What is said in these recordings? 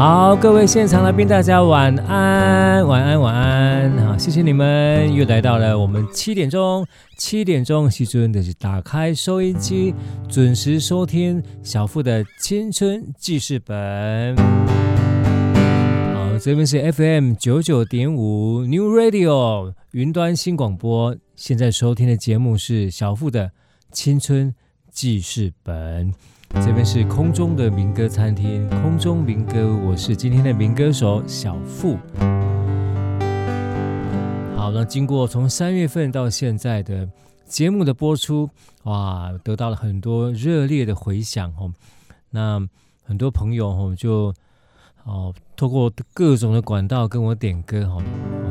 好，各位现场来宾，大家晚安，晚安，晚安。好，谢谢你们又来到了我们七点钟，七点钟，喜尊的是打开收音机，准时收听小富的青春记事本。好，这边是 FM 九九点五 New Radio 云端新广播，现在收听的节目是小富的青春记事本。这边是空中的民歌餐厅，空中民歌，我是今天的民歌手小富。好，那经过从三月份到现在的节目的播出，哇，得到了很多热烈的回响哦。那很多朋友哦就哦透过各种的管道跟我点歌哈，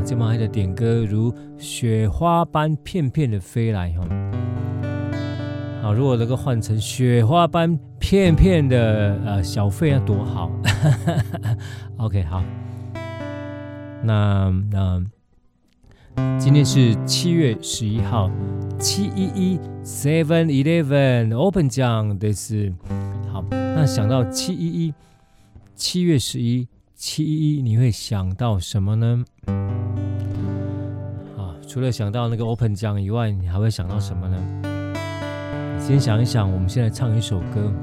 这么爱的点歌如雪花般片片的飞来哈。好，如果能够换成雪花般片片的呃小费要多好。OK，好。那那今天是七月十一号，七一一 Seven Eleven Open 奖的是好。那想到七一一七月十一七一一，你会想到什么呢？啊，除了想到那个 Open 奖以外，你还会想到什么呢？先想一想，我们现在唱一首歌，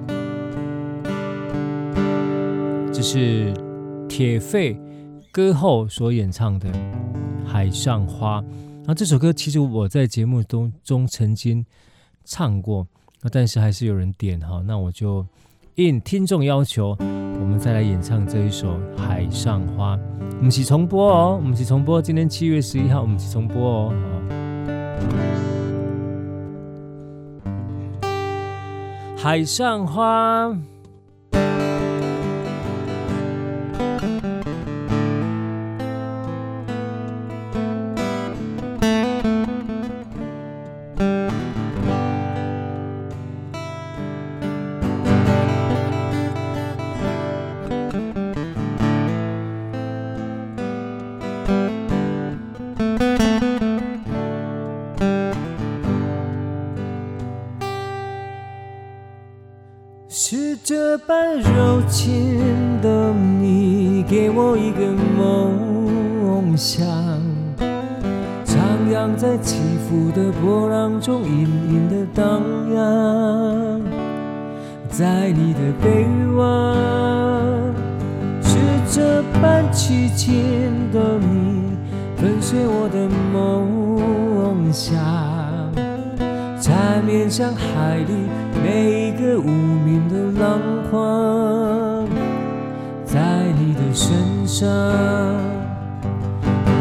这是铁肺歌后所演唱的《海上花》。那这首歌其实我在节目中中曾经唱过，那但是还是有人点哈，那我就应听众要求，我们再来演唱这一首《海上花》。我们一起重播哦，我们一起重播。今天七月十一号，我们一起重播哦。海上花。是这般柔情的你，给我一个梦想，徜徉在起伏的波浪中，隐隐的荡漾。在你的臂弯，是这般痴情的你，粉碎我的梦想。在面向海里每一个无名的浪花，在你的身上，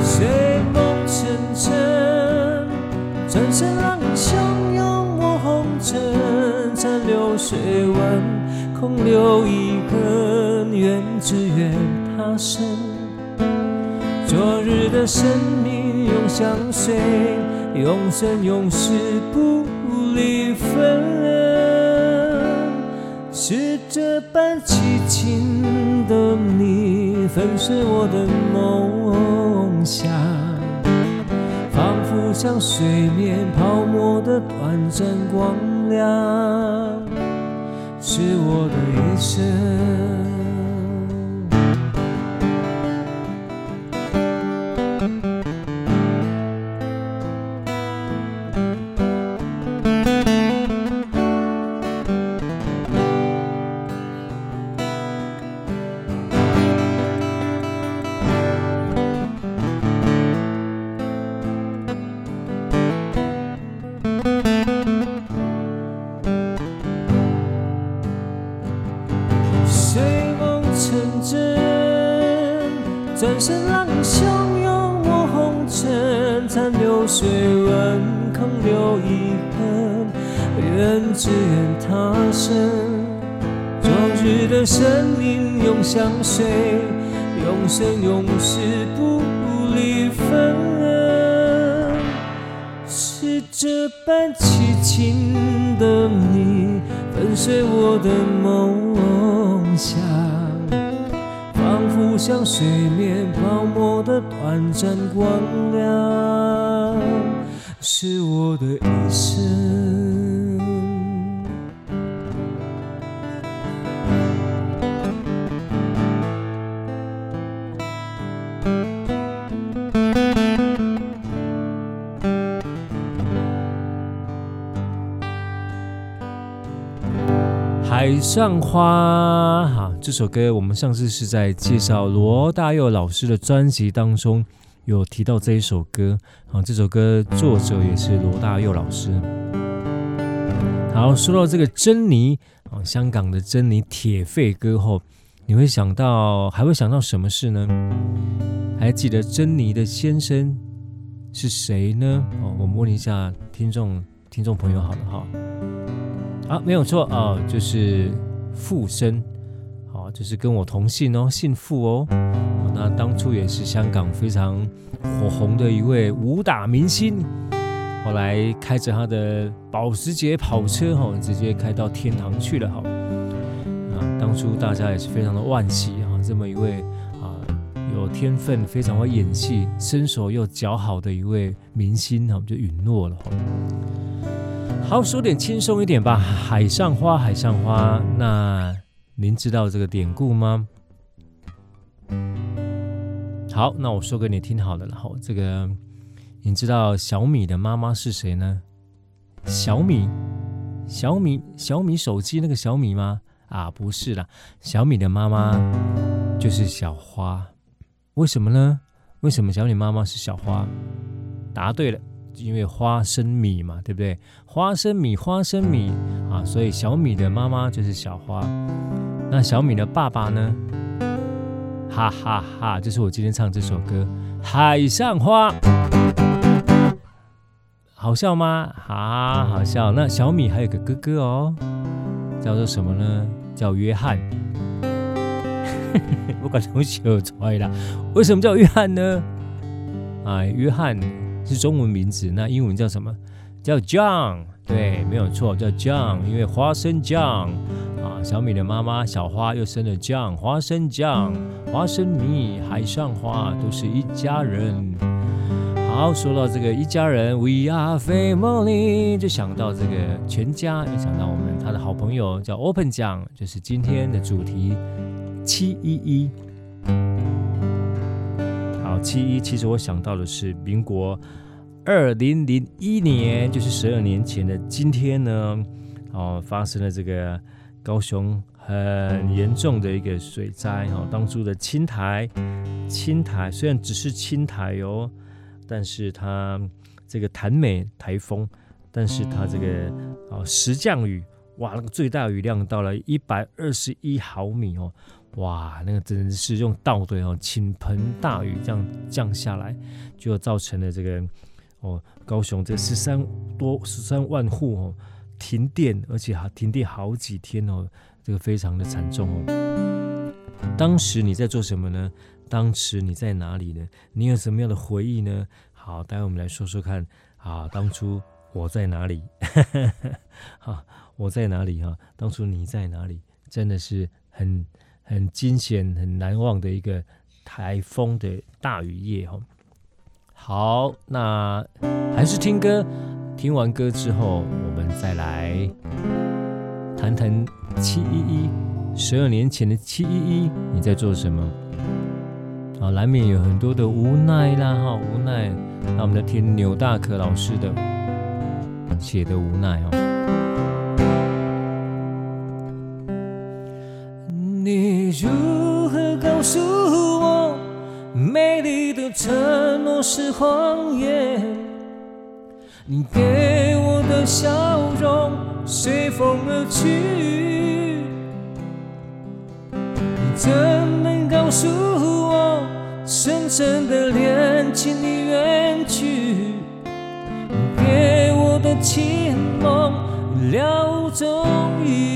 睡梦沉沉，转身浪汹涌我红尘，残留水温，空留遗恨，愿只愿他生，昨日的生命永相随，永生永世不。离分，是这般凄清的你，粉碎我的梦想，仿佛像水面泡沫的短暂光亮，是我的一生。成真，转身浪汹涌，我红尘残流水纹，空留一痕，愿只愿他生。昨日的身影永相随，永生永世不离分。是这般凄清的你，粉碎我的梦想。像水面泡沫的短暂光亮，是我的一生。上花，哈，这首歌我们上次是在介绍罗大佑老师的专辑当中有提到这一首歌，啊，这首歌作者也是罗大佑老师。好，说到这个珍妮，啊，香港的珍妮铁肺歌后，你会想到还会想到什么事呢？还记得珍妮的先生是谁呢？哦，我们问一下听众听众朋友好了哈。啊，没有错啊，就是傅声，好，就是跟我同姓哦，姓傅哦。那当初也是香港非常火红的一位武打明星，后来开着他的保时捷跑车哈，直接开到天堂去了哈。啊，当初大家也是非常的惋惜哈，这么一位啊有天分、非常会演戏、身手又较好的一位明星哈，就陨落了哈。好，说点轻松一点吧。海上花，海上花。那您知道这个典故吗？好，那我说给你听好了。然后这个，你知道小米的妈妈是谁呢？小米，小米，小米手机那个小米吗？啊，不是啦，小米的妈妈就是小花。为什么呢？为什么小米妈妈是小花？答对了。因为花生米嘛，对不对？花生米，花生米啊，所以小米的妈妈就是小花。那小米的爸爸呢？哈哈哈哈！就是我今天唱这首歌《海上花》，好笑吗？啊，好笑。那小米还有个哥哥哦，叫做什么呢？叫约翰。我感觉我笑出 来了。为什么叫约翰呢？啊，约翰。是中文名字，那英文叫什么？叫 John，对，没有错，叫 John，因为花生酱啊，小米的妈妈小花又生了 John，花生酱、花生米、海上花都是一家人。好，说到这个一家人，We are family，就想到这个全家，又想到我们他的好朋友叫 Open 酱，就是今天的主题七一一。好七一，其实我想到的是民国二零零一年，就是十二年前的今天呢，哦，发生了这个高雄很严重的一个水灾哈。当初的青台，青台虽然只是青台哦，但是它这个潭美台风，但是它这个啊实降雨，哇，那个最大雨量到了一百二十一毫米哦。哇，那个真的是用倒对哦，倾盆大雨这样降下来，就造成了这个哦，高雄这十三多十三万户哦停电，而且还停电好几天哦，这个非常的惨重哦。当时你在做什么呢？当时你在哪里呢？你有什么样的回忆呢？好，待会我们来说说看啊，当初我在哪里？哈，我在哪里哈？当初你在哪里？真的是很。很惊险、很难忘的一个台风的大雨夜哈。好，那还是听歌。听完歌之后，我们再来谈谈七一一。十二年前的七一一，你在做什么？啊，难免有很多的无奈啦，哈，无奈。那我们来听牛大可老师的写的无奈哦。你如何告诉，美丽的承诺是谎言，你给我的笑容随风而去，你怎能告诉我，深深的恋情已远去？你给我的情梦料终于。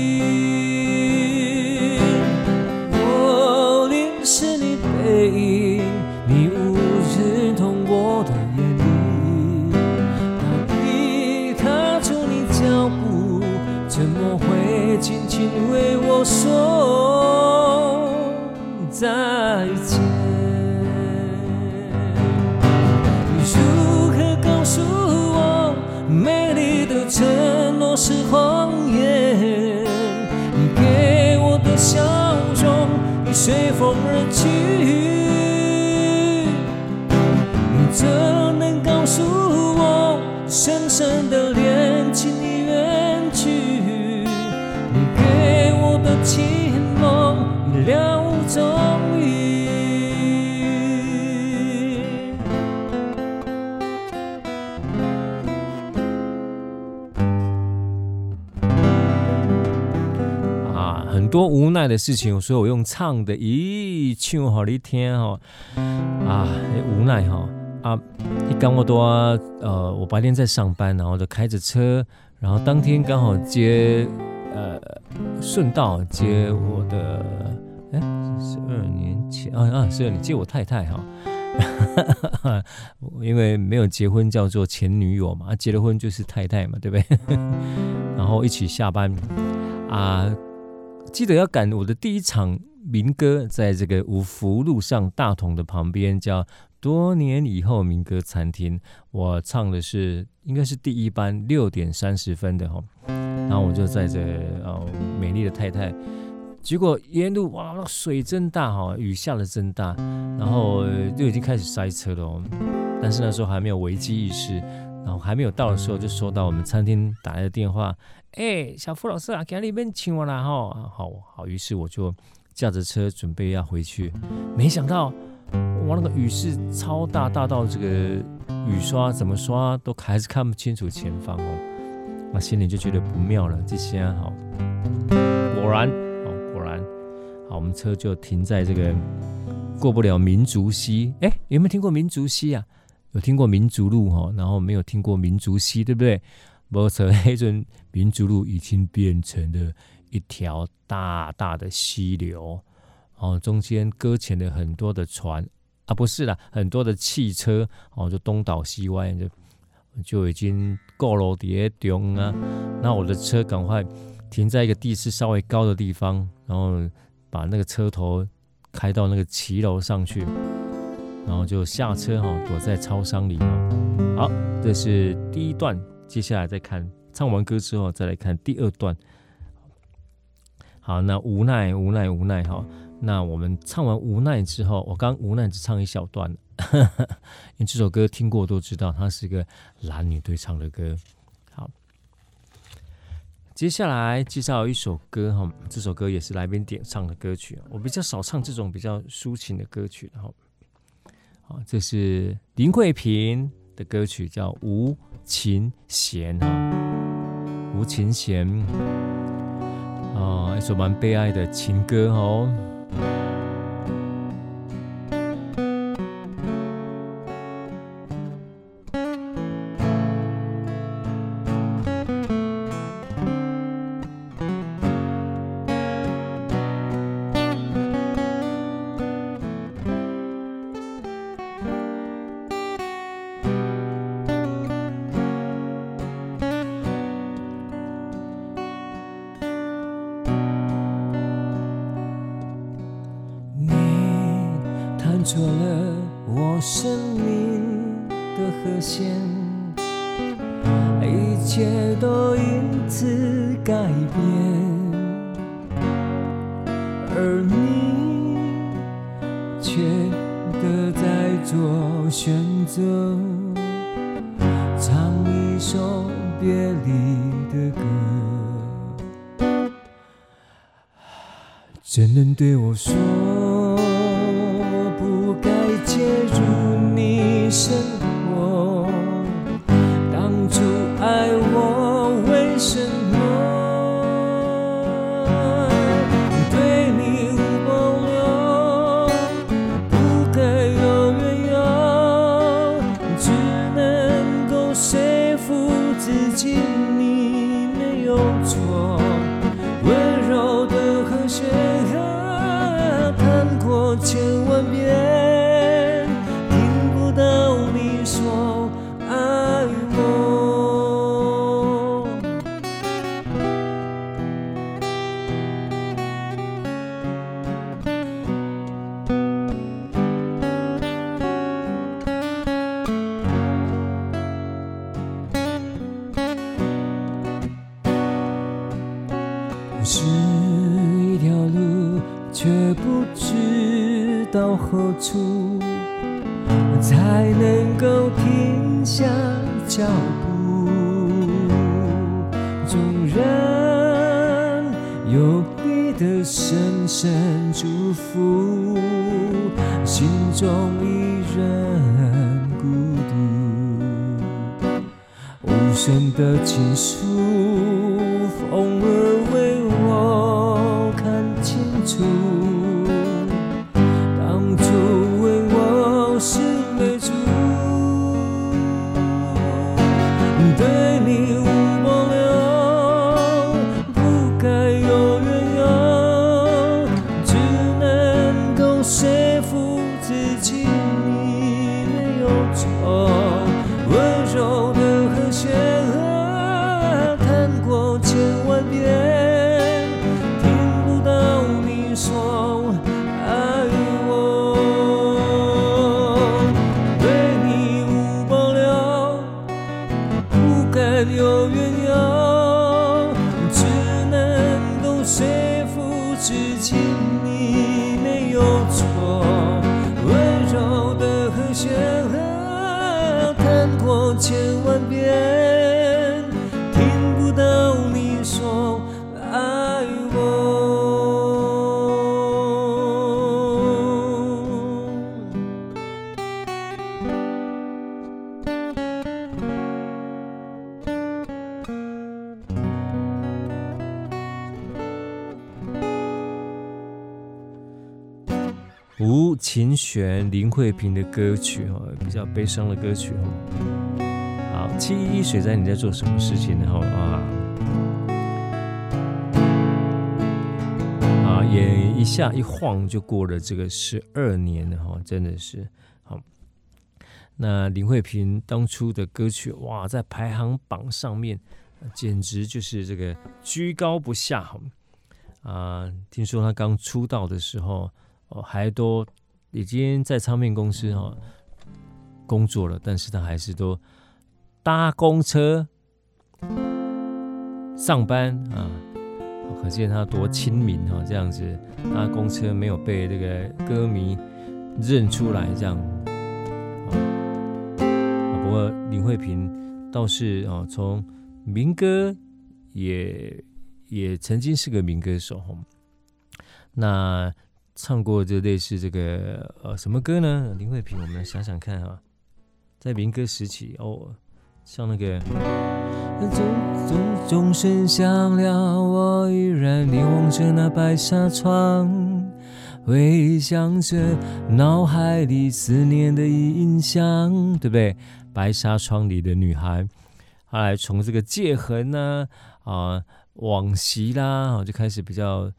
请为我说再见。如何告诉我，美丽的承诺是谎言，你给我的笑容已随风而去，多无奈的事情，所以我用唱的，咦，唱好你听哈，啊，无奈哈，啊，一刚我多，呃，我白天在上班，然后就开着车，然后当天刚好接，呃，顺道接我的，哎，十二年前，啊啊，十二年接我太太哈，因为没有结婚叫做前女友嘛，结了婚就是太太嘛，对不对？然后一起下班，啊。记得要赶我的第一场民歌，在这个五福路上大同的旁边，叫多年以后民歌餐厅。我唱的是应该是第一班六点三十分的哈，然后我就载着哦美丽的太太，结果沿路哇那水真大哈，雨下的真大，然后就已经开始塞车了。但是那时候还没有危机意识，然后还没有到的时候，就收到我们餐厅打来的电话。哎、小傅老师啊，赶紧边请我啦哈！好好，于是我就驾着车准备要回去，没想到我那个雨势超大，大到这个雨刷怎么刷都还是看不清楚前方哦。那心里就觉得不妙了，这些好，果然好，果然好，我们车就停在这个过不了民族溪。哎、有没有听过民族溪啊？有听过民族路哈，然后没有听过民族溪，对不对？没错，黑阵民族路已经变成了一条大大的溪流，哦，中间搁浅了很多的船啊，不是啦，很多的汽车，哦，就东倒西歪，就就已经够了跌中啊。那我的车赶快停在一个地势稍微高的地方，然后把那个车头开到那个骑楼上去，然后就下车哈，躲在超商里。好，这是第一段。接下来再看唱完歌之后，再来看第二段。好，那无奈无奈无奈哈。那我们唱完无奈之后，我刚无奈只唱一小段，因为这首歌听过都知道，它是一个男女对唱的歌。好，接下来介绍一首歌哈，这首歌也是来宾点唱的歌曲。我比较少唱这种比较抒情的歌曲，然后，这是林慧萍的歌曲，叫《无》。琴弦哈，无琴弦啊，一首蛮悲哀的情歌哦。一切都因此改变，而你却的在做选择，唱一首别离的歌，怎能对我说？却不知道何处才能够停下脚步。纵然有你的深深祝福，心中依然孤独。无声的倾诉，吴琴璇、林慧萍的歌曲哈，比较悲伤的歌曲哈。好，七一水灾，你在做什么事情呢？哈啊啊，也一下一晃就过了这个十二年了哈，真的是好。那林慧萍当初的歌曲哇，在排行榜上面简直就是这个居高不下哈啊！听说她刚出道的时候。哦，还都已经在唱片公司、哦、工作了，但是他还是都搭公车上班啊，可见他多亲民哈、哦，这样子搭公车没有被这个歌迷认出来这样。不过林慧萍倒是啊、哦，从民歌也也曾经是个民歌手、那。唱过就类似这个呃什么歌呢？林慧萍，我们来想想看啊，在民歌时期哦，像那个钟钟钟声响了，我依然凝望着那白纱窗，回想着脑海里思念的印象，对不对？白纱窗里的女孩，后来从这个界痕呢啊往昔啦，就开始比较。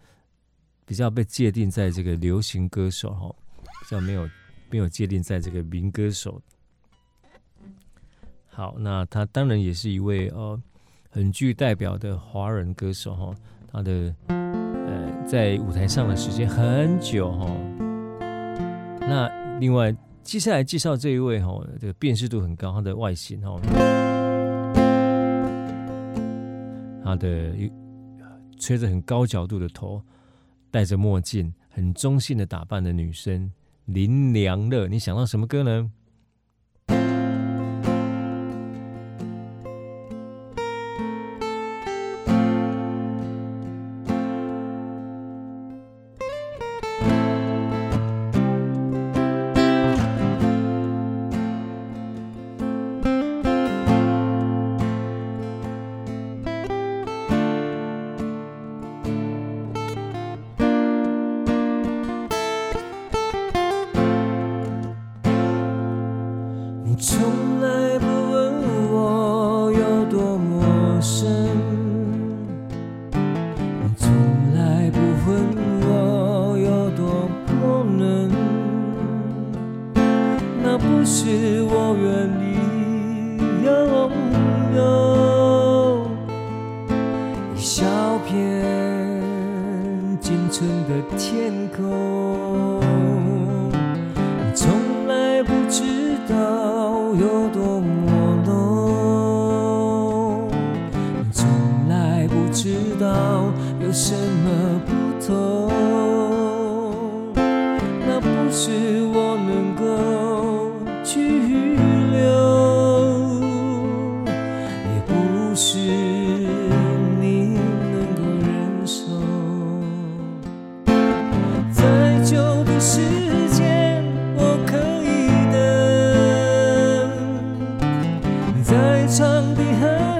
比较被界定在这个流行歌手哈，比较没有没有界定在这个民歌手。好，那他当然也是一位呃很具代表的华人歌手哈，他的呃在舞台上的时间很久哈。那另外接下来介绍这一位哈，这个辨识度很高，他的外形哈，他的吹着很高角度的头。戴着墨镜、很中性的打扮的女生林良乐，你想到什么歌呢？唱的好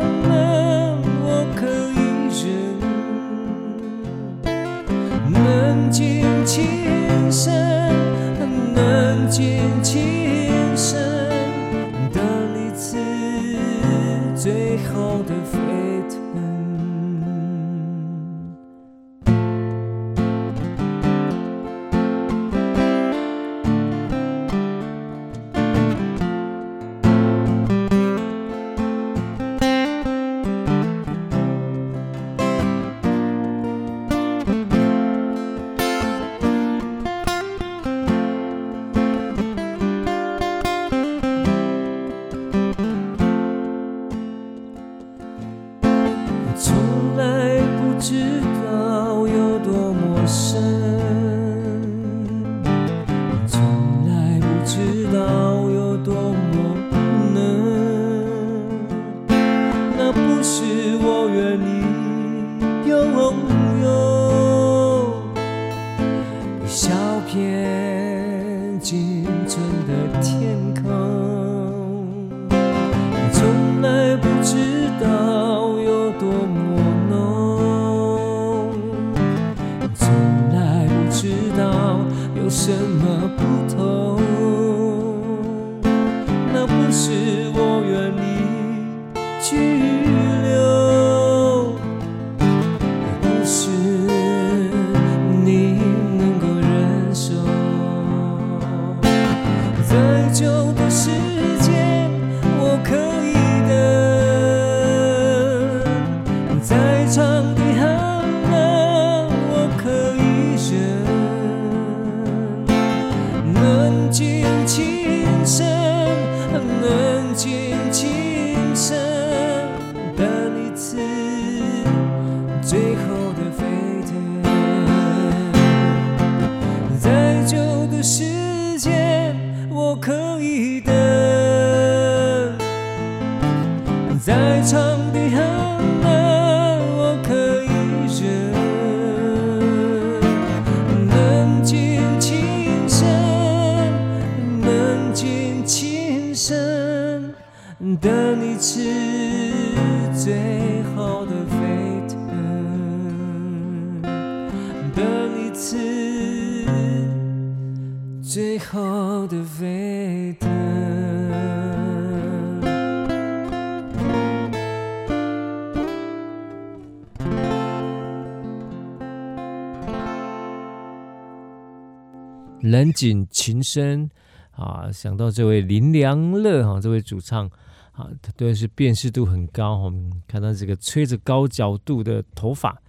冷井情深啊，想到这位林良乐哈，这位主唱啊，他都是辨识度很高。我们看到这个吹着高角度的头发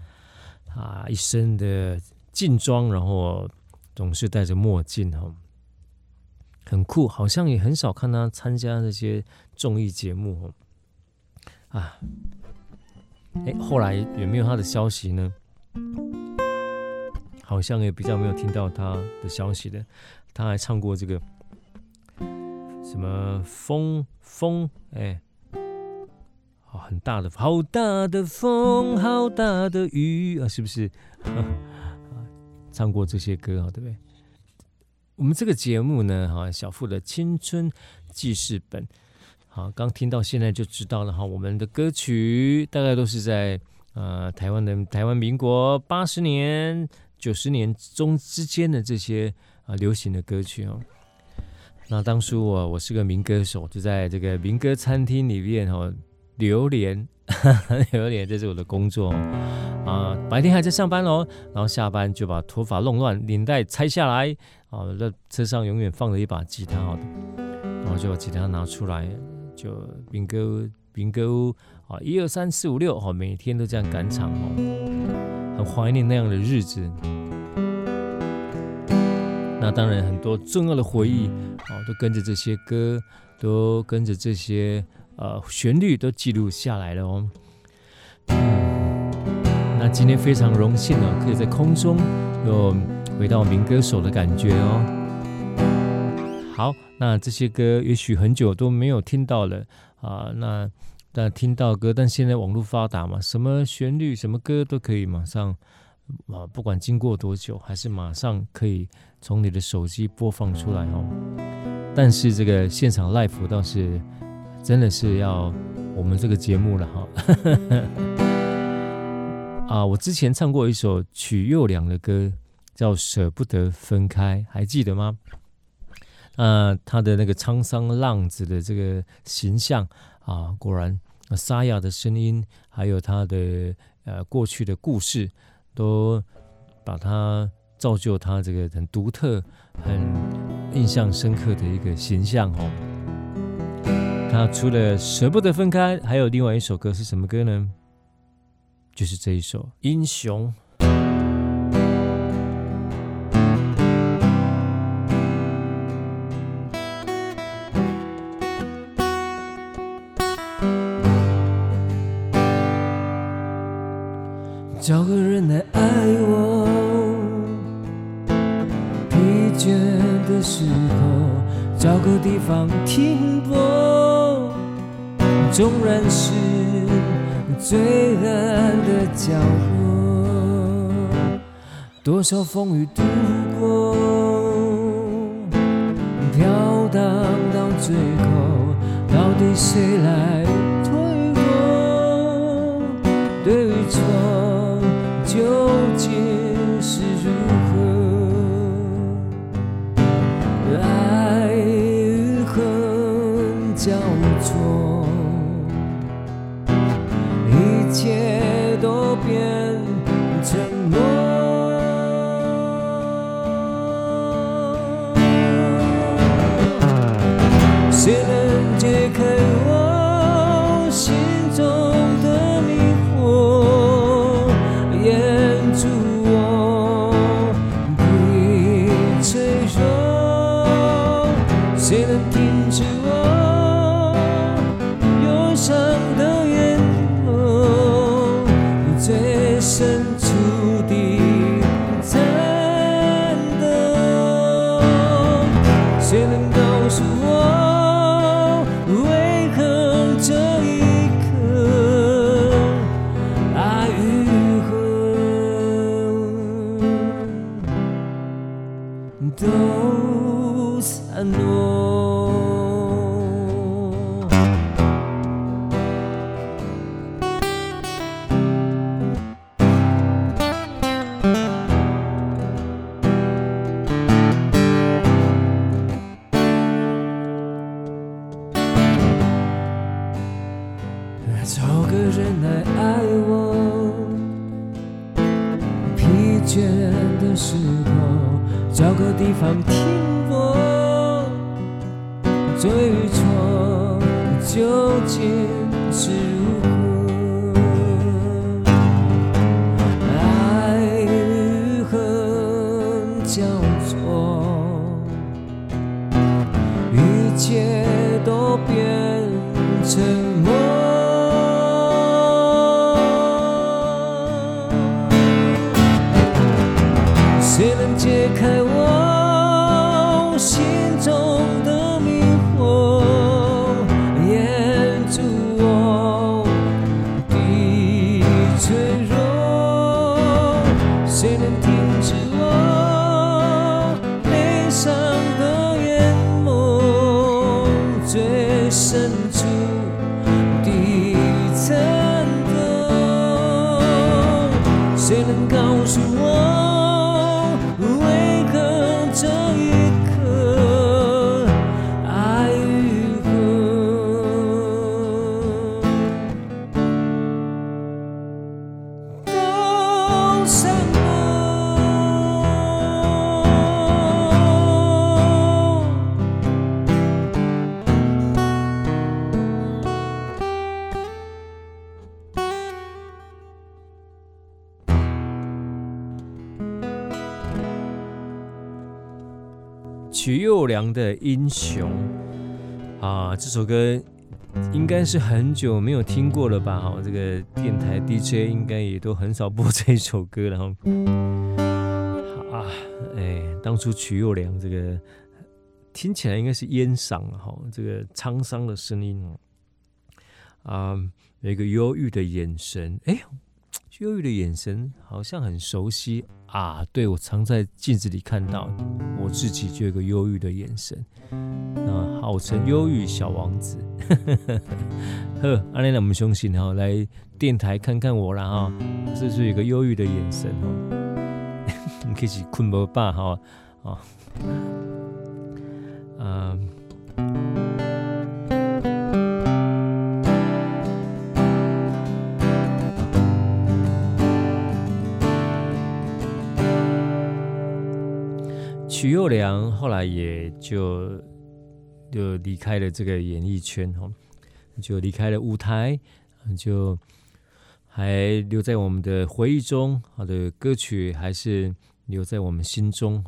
啊，一身的劲装，然后总是戴着墨镜哈，很酷。好像也很少看他参加那些综艺节目啊。哎，后来有没有他的消息呢？好像也比较没有听到他的消息的，他还唱过这个什么风风哎，好很大的好大的风，好大的雨啊，是不是？唱过这些歌啊，对不对？我们这个节目呢，哈，小富的青春记事本，好，刚听到现在就知道了哈，我们的歌曲大概都是在呃台湾的台湾民国八十年。九十年中之间的这些啊流行的歌曲哦，那当初我我是个民歌手，就在这个民歌餐厅里面哦流连，流连这是我的工作啊，白天还在上班哦，然后下班就把头发弄乱，领带拆下来啊，那车上永远放着一把吉他，哦，然后就把吉他拿出来，就民歌民歌屋啊，一二三四五六，好，每天都这样赶场哦。很怀念那样的日子，那当然很多重要的回忆哦，都跟着这些歌，都跟着这些呃旋律都记录下来了哦。那今天非常荣幸呢，可以在空中又回到民歌手的感觉哦。好，那这些歌也许很久都没有听到了啊，那。但听到歌，但现在网络发达嘛，什么旋律、什么歌都可以马上啊，不管经过多久，还是马上可以从你的手机播放出来哦。但是这个现场 live 倒是真的是要我们这个节目了哈。啊，我之前唱过一首曲又良的歌，叫《舍不得分开》，还记得吗？啊，他的那个沧桑浪子的这个形象。啊，果然，沙哑的声音，还有他的呃过去的故事，都把他造就他这个很独特、很印象深刻的一个形象哦。他除了舍不得分开，还有另外一首歌是什么歌呢？就是这一首《英雄》。说风雨度过，飘荡到最后，到底谁来谁能告诉我为何这一刻爱与恨都散落。的英雄啊，这首歌应该是很久没有听过了吧？哈，这个电台 DJ 应该也都很少播这首歌了哈。好啊，哎，当初曲佑良这个听起来应该是烟嗓哈，这个沧桑的声音啊，有一个忧郁的眼神，哎。忧郁的眼神好像很熟悉啊！对，我常在镜子里看到我自己，就有一个忧郁的眼神啊，号称忧郁小王子。呵，阿莲，我们相信哈，来电台看看我了哈，是不是有个忧郁的眼神哦？你可以困不饱哈啊，嗯。许佑良后来也就就离开了这个演艺圈哈，就离开了舞台，就还留在我们的回忆中。好的歌曲还是留在我们心中，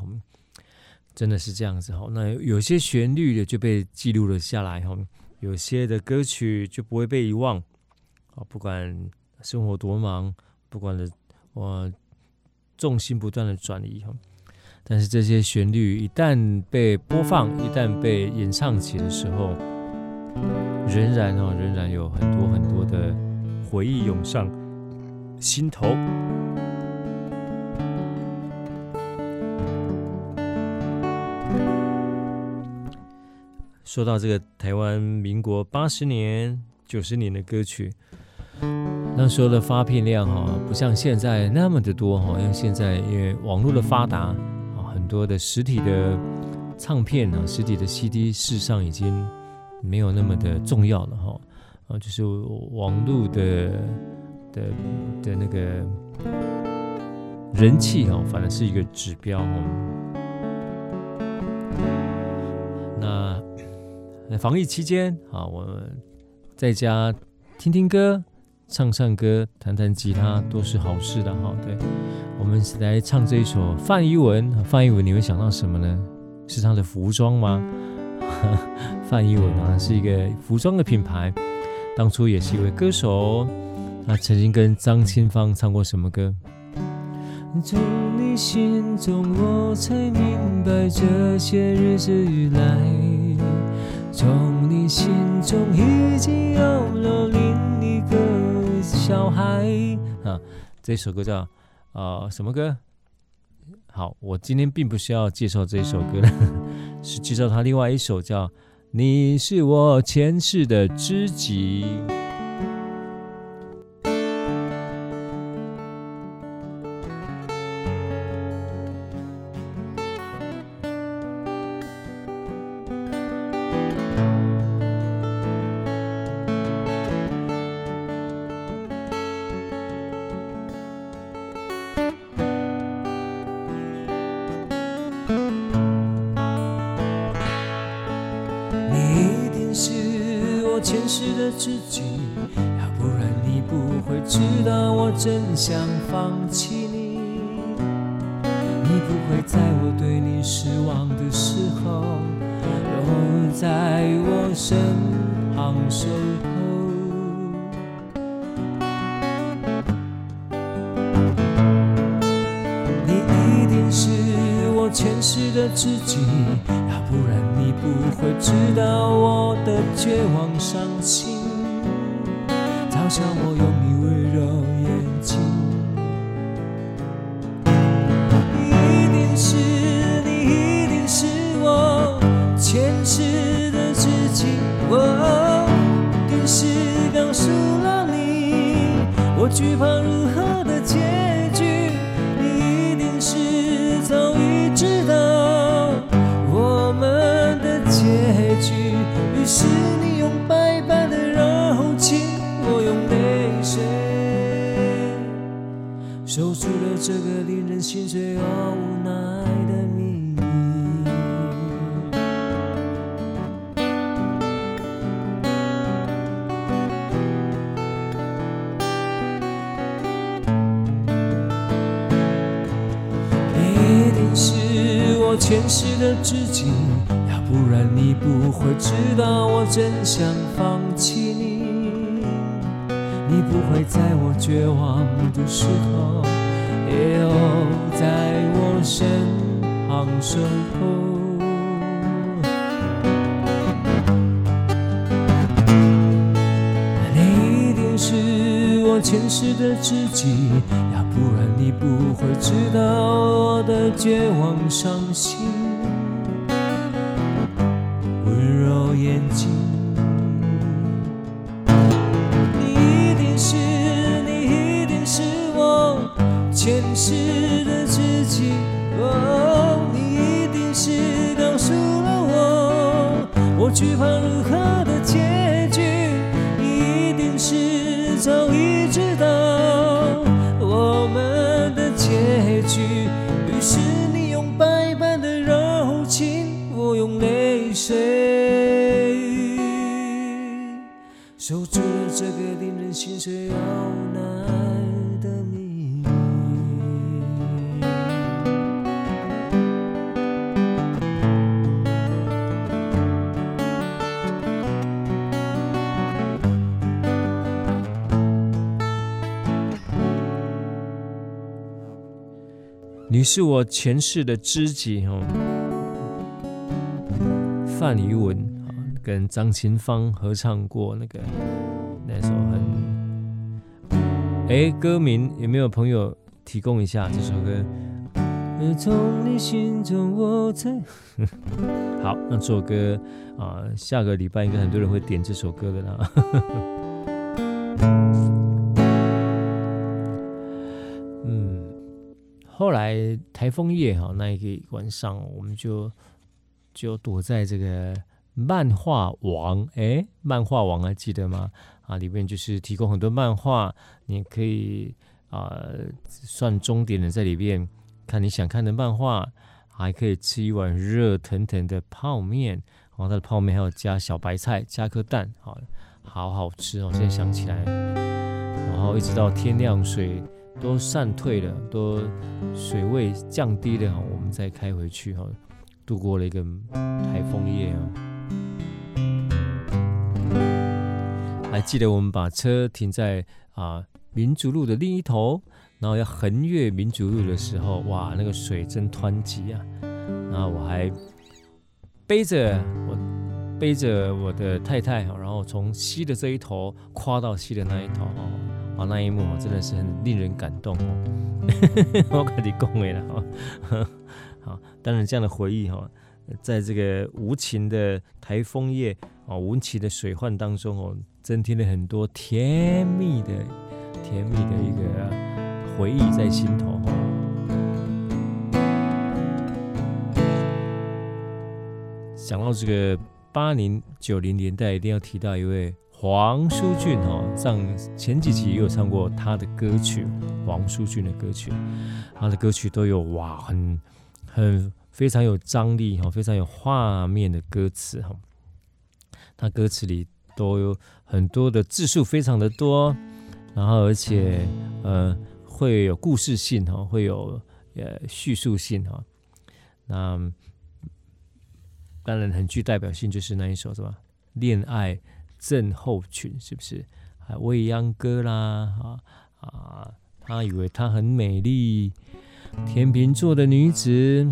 真的是这样子哈。那有些旋律的就被记录了下来哈，有些的歌曲就不会被遗忘。啊，不管生活多忙，不管的我重心不断的转移哈。但是这些旋律一旦被播放，一旦被演唱起的时候，仍然哦，仍然有很多很多的回忆涌上心头。说到这个台湾民国八十年、九十年的歌曲，那时候的发片量哈，不像现在那么的多哈，因为现在因为网络的发达。很多的实体的唱片啊，实体的 CD，事实上已经没有那么的重要了哈。啊，就是网络的的的那个人气哈，反而是一个指标哦。那防疫期间啊，我在家听听歌。唱唱歌、弹弹吉他都是好事的哈。对，我们来唱这一首范逸文。范逸文，你会想到什么呢？是他的服装吗？范逸文啊，是一个服装的品牌，当初也是一位歌手。他曾经跟张清芳唱过什么歌？从你心中，我才明白这些日子以来，从你心中已经有了另一个。小孩啊，这首歌叫、呃、什么歌？好，我今天并不需要介绍这首歌了，是介绍他另外一首叫《你是我前世的知己》。放弃你，你不会在我对你失望的时候，留在我身旁守候。你一定是我前世的知己，要不然你不会知道我的绝望伤心，嘲笑我。前世的知己，要不然你不会知道我真想放弃你。你不会在我绝望的时候，也有在我身旁守候。现实的自己。要不然你不会知道我的绝望伤心，是我前世的知己哦，范怡文啊跟张清芳合唱过那个那首很，哎，歌名有没有朋友提供一下这首歌？从你心中我才 好，那这首歌啊，下个礼拜应该很多人会点这首歌的啦。后来台风夜哈，那一个晚上我们就就躲在这个漫画王哎，漫画王还记得吗？啊，里面就是提供很多漫画，你可以啊、算终点的在里面看你想看的漫画，还可以吃一碗热腾腾的泡面，然后它的泡面还有加小白菜，加颗蛋，好，好好吃哦！现在想起来，然后一直到天亮水。都散退了，都水位降低了，我们再开回去哈，度过了一个台风夜啊。还记得我们把车停在啊民族路的另一头，然后要横越民族路的时候，哇，那个水真湍急啊！然后我还背着我背着我的太太，然后从西的这一头跨到西的那一头啊，那一幕真的是很令人感动哦！我跟你讲了哈，好，当然这样的回忆哈，在这个无情的台风夜啊，无情的水患当中哦，增添了很多甜蜜的、甜蜜的一个回忆在心头。想到这个八零九零年代，一定要提到一位。黄舒骏哈，上前几集也有唱过他的歌曲，黄舒骏的歌曲，他的歌曲都有哇，很很非常有张力哈，非常有画面的歌词哈。他歌词里都有很多的字数，非常的多，然后而且呃会有故事性哈，会有呃叙述性哈。那当然很具代表性，就是那一首是吧？恋爱。症候群是不是？还未央歌啦，啊啊！他以为她很美丽，天秤座的女子，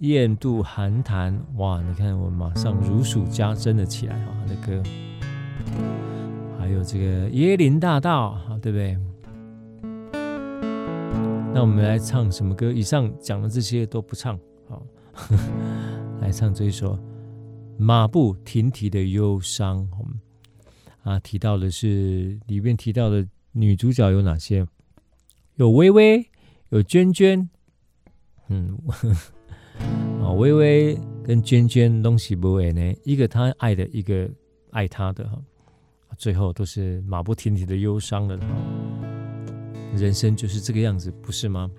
艳度寒潭。哇！你看我马上如数家珍了起来啊！他的歌，还有这个椰林大道，对不对？那我们来唱什么歌？以上讲的这些都不唱，好，来唱这一首马不停蹄的忧伤。啊，提到的是里面提到的女主角有哪些？有薇薇，有娟娟，嗯，啊，薇薇跟娟娟东西不为呢，一个他爱的，一个爱他的哈，最后都是马不停蹄的忧伤了哈。人生就是这个样子，不是吗？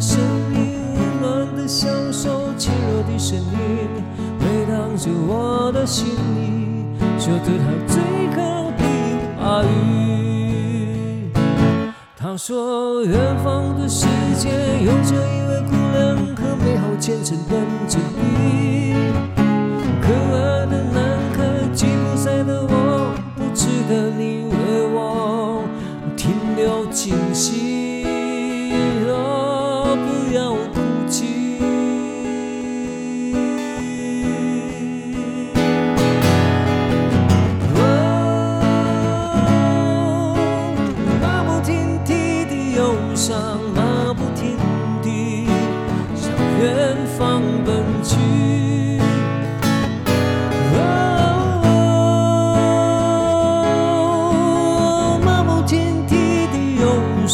声音，温暖的享受，轻柔的声音，回荡着我的心里，说着他最好的话语。他说：“远方的世界有着一位姑娘和美好前程等着你。可爱的男孩，吉普赛的我，不值得你为我停留惊喜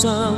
sun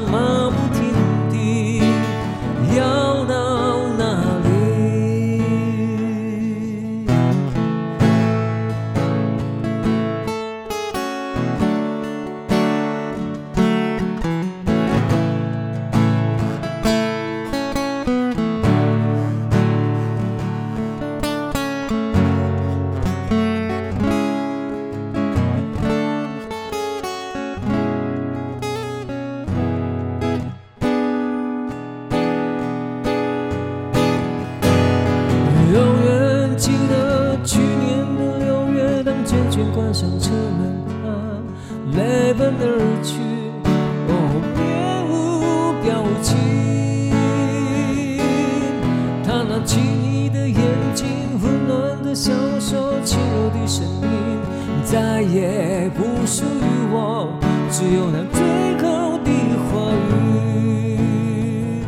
那奇异的眼睛，温暖的小手，轻柔的声音，再也不属于我，只有那最后的话语。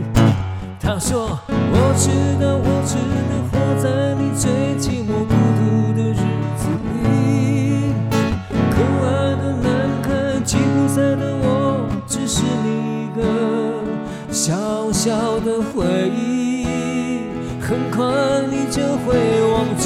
他说：“我知道，我只能活在你最寂寞孤独的日子里，可爱的难看，吉不赛的我，只是你一个小小的回忆。”很快你就会忘记。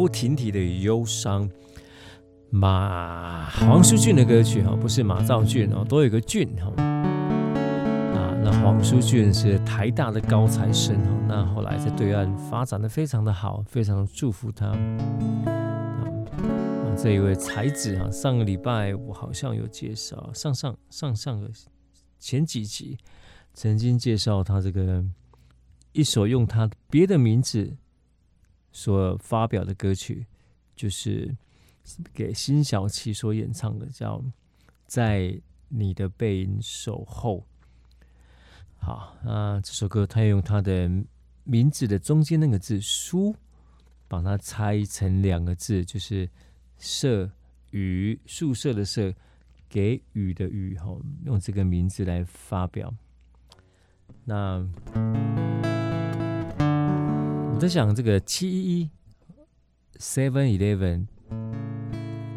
不。”停体的忧伤，马黄舒骏的歌曲哈，不是马兆俊哦，都有个俊哈。啊，那黄舒骏是台大的高材生哈，那后来在对岸发展的非常的好，非常祝福他。啊，这一位才子哈，上个礼拜我好像有介绍，上上上上个前几集曾经介绍他这个一首用他别的名字。所发表的歌曲，就是给辛晓琪所演唱的，叫《在你的背影守候》。好，那这首歌他用他的名字的中间那个字“书”，把它拆成两个字，就是“舍予”，宿舍的“舍”，给予的“予”，哈，用这个名字来发表。那。我在想，这个七一一 Seven Eleven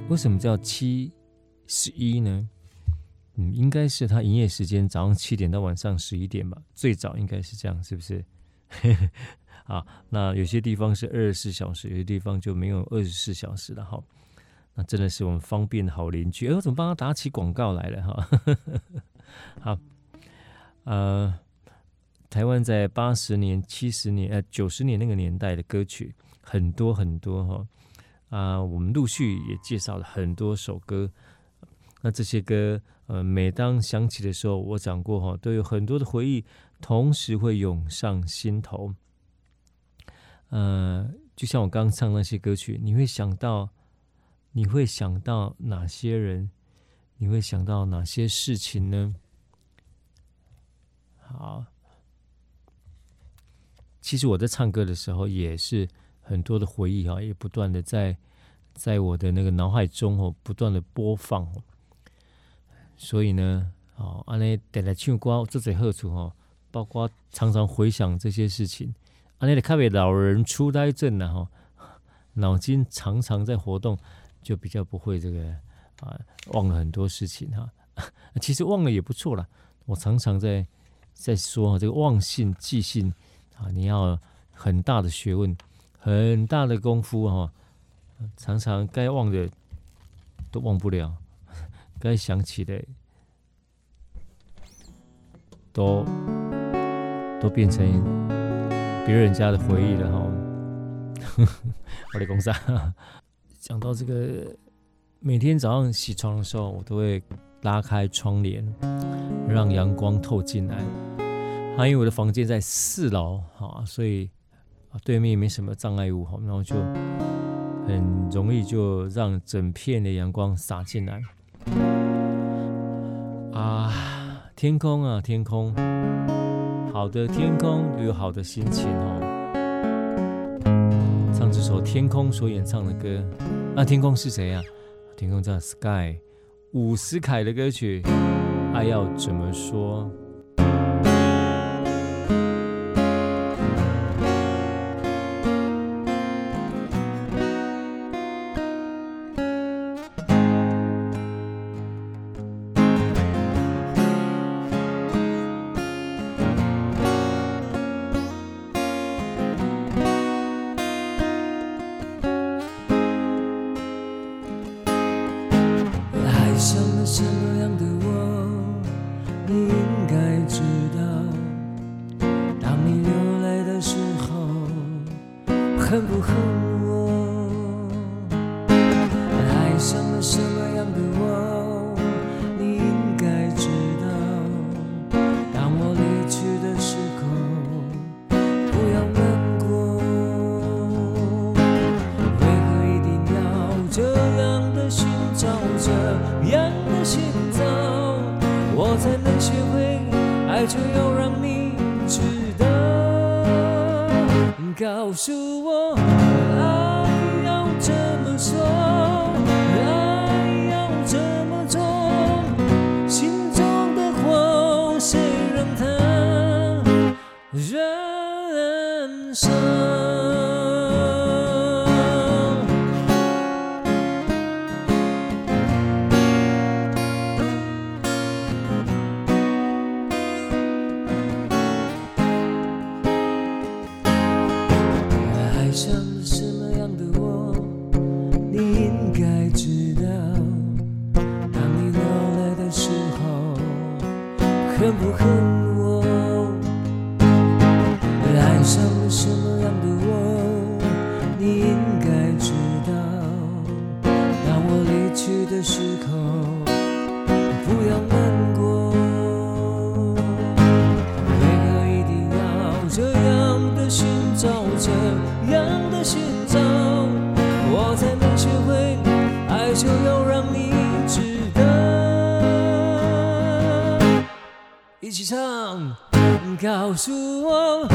为什么叫七十一呢？嗯，应该是它营业时间早上七点到晚上十一点吧，最早应该是这样，是不是？啊，那有些地方是二十四小时，有些地方就没有二十四小时了哈。那真的是我们方便的好邻居。哎，我怎么帮他打起广告来了哈？好，呃，台湾在八十年、七十年、呃九十年那个年代的歌曲很多很多哈。啊，我们陆续也介绍了很多首歌。那这些歌，呃，每当响起的时候，我讲过哈，都有很多的回忆，同时会涌上心头。呃，就像我刚唱那些歌曲，你会想到，你会想到哪些人？你会想到哪些事情呢？好，其实我在唱歌的时候，也是很多的回忆啊，也不断的在在我的那个脑海中哦，不断的播放。所以呢，哦，安尼带来唱歌这最好处哦，包括常常回想这些事情，安尼的特别老人痴呆症呢，哈，脑筋常常在活动，就比较不会这个啊忘了很多事情哈。其实忘了也不错啦，我常常在在说这个忘性记性啊，你要很大的学问，很大的功夫哈，常常该忘的都忘不了。该想起的都都变成别人家的回忆了哈。我的公司讲到这个，每天早上起床的时候，我都会拉开窗帘，让阳光透进来。还因为我的房间在四楼哈，所以对面也没什么障碍物哈，然后就很容易就让整片的阳光洒进来。啊，天空啊，天空，好的天空有好的心情哦。唱这首《天空》所演唱的歌，那天空是谁呀？天空叫 Sky，伍思凯的歌曲《爱要怎么说》。告告诉我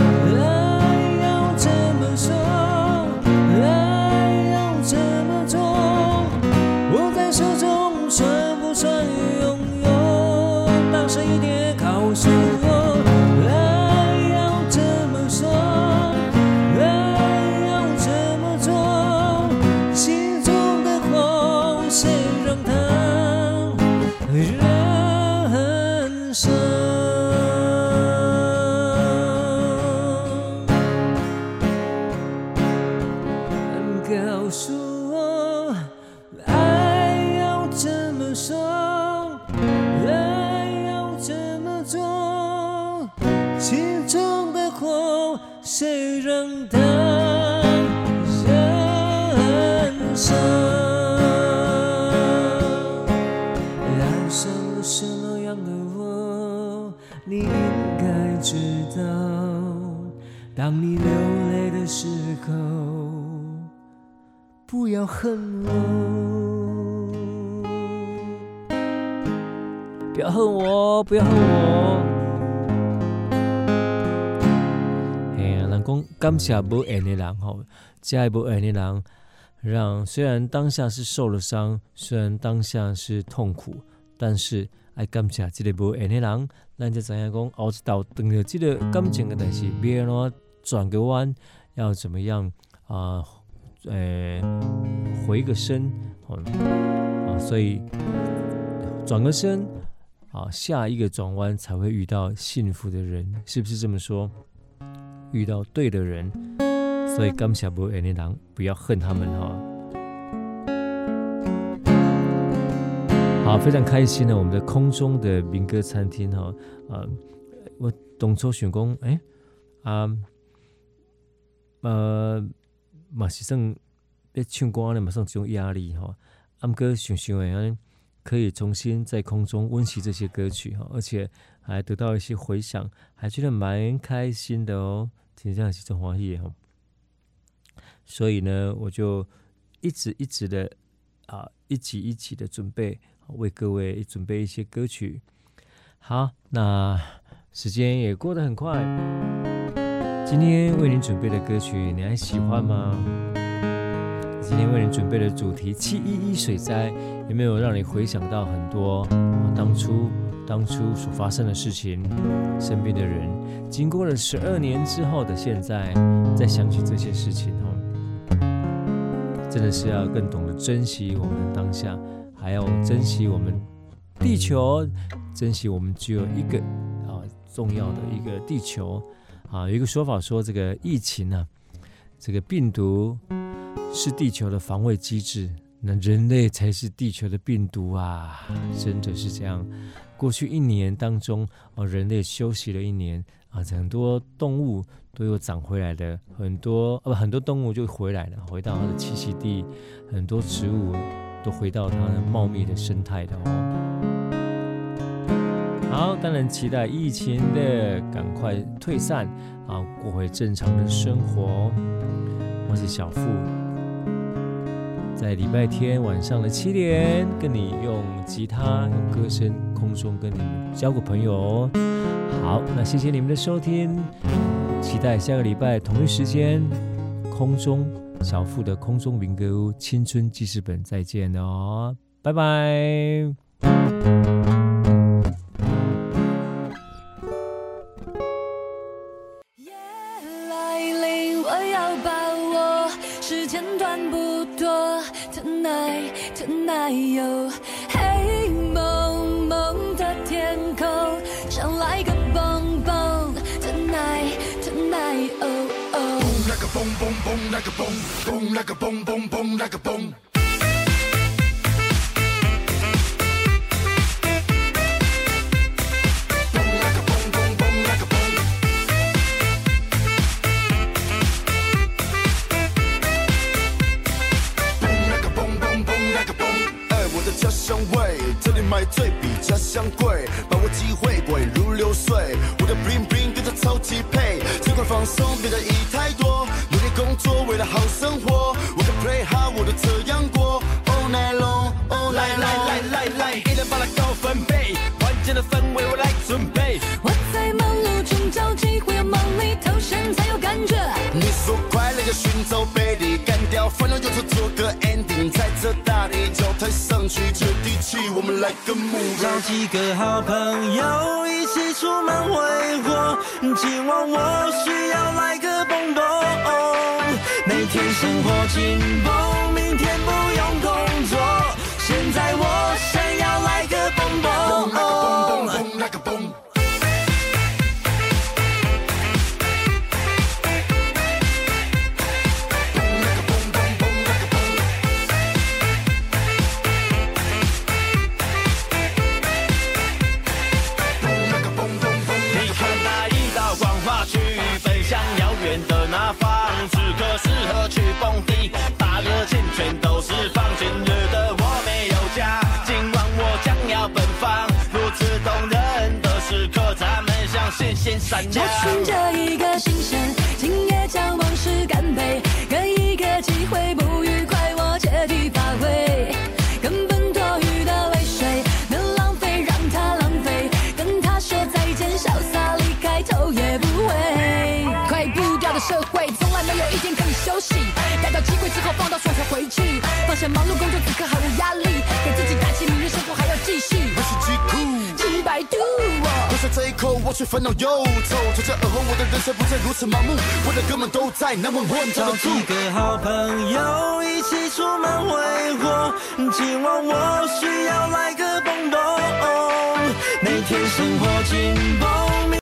恨我，不要恨我，不要恨我。哎呀，人讲感谢无缘的人吼，这无缘的人，让虽然当下是受了伤，虽然当下是痛苦，但是爱感谢这个无缘的人，咱就知影讲熬一道等着这个感情的代志，别让转个弯，要怎么样啊？呃、呃，回个身，啊，所以转个身，啊，下一个转弯才会遇到幸福的人，是不是这么说？遇到对的人，所以感谢无缘的人，不要恨他们哈。好，非常开心呢，我们的空中的民歌餐厅哈，啊，我当初想讲，哎，啊。呃，嘛是算要唱歌呢，嘛算一种压力哈。阿姆哥想想诶，可以重新在空中温习这些歌曲哈，而且还得到一些回响，还觉得蛮开心的哦，挺像是种欢喜哈。所以呢，我就一直一直的啊，一起一起的准备，为各位准备一些歌曲。好，那时间也过得很快。今天为您准备的歌曲，你还喜欢吗？今天为您准备的主题七一一水灾，有没有让你回想到很多当初当初所发生的事情？身边的人，经过了十二年之后的现在，再想起这些事情哦，真的是要更懂得珍惜我们的当下，还要珍惜我们地球，珍惜我们只有一个啊重要的一个地球。啊，有一个说法说，这个疫情呢、啊，这个病毒是地球的防卫机制，那人类才是地球的病毒啊！真的是这样。过去一年当中，哦，人类休息了一年啊，很多动物都有长回来的，很多呃、啊、很多动物就回来了，回到它的栖息地，很多植物都回到它茂密的生态的哦。好，当然期待疫情的赶快退散啊，过回正常的生活。我是小富，在礼拜天晚上的七点，跟你用吉他、用歌声，空中跟你们交个朋友。好，那谢谢你们的收听，期待下个礼拜同一时间，空中小富的空中民歌青春记事本再见哦，拜拜。还有黑蒙蒙的天空，想来个蹦蹦，tonight tonight oh oh。买醉比家乡贵，把握机会滚如流水。我的 bling bling 跟着超级配，尽快放松，别在意太多。努力工作，为了好生活。我的 play hard，我都这样过。All night long，all night long。来来来来来，一人把它高分贝，环境的氛围我来准备。我在忙碌中找机会，要忙里偷闲才有感觉。你说快乐要寻找背地，干掉烦恼，有时做个 ending，在这大地脚踏上去我们来个 move。找几个好朋友一起出门挥霍，今晚我需要来个蹦蹦。每天生活紧绷，明天不用工作，现在我三家。找寻着一个新鲜，今夜将往事干杯，给一个机会不愉快，我借题发挥，根本多余的泪水，能浪费让它浪费，跟他说再见，潇洒离开，头也不回。快步调的社会，从来没有一天可以休息，待到机会之后放到双手回去，放下忙碌工作，我却烦恼忧愁。从这而后，我的人生不再如此盲目，我的哥们都在，难问问找几个好朋友一起出门挥霍，今晚我需要来个蹦蹦。每天生活紧绷。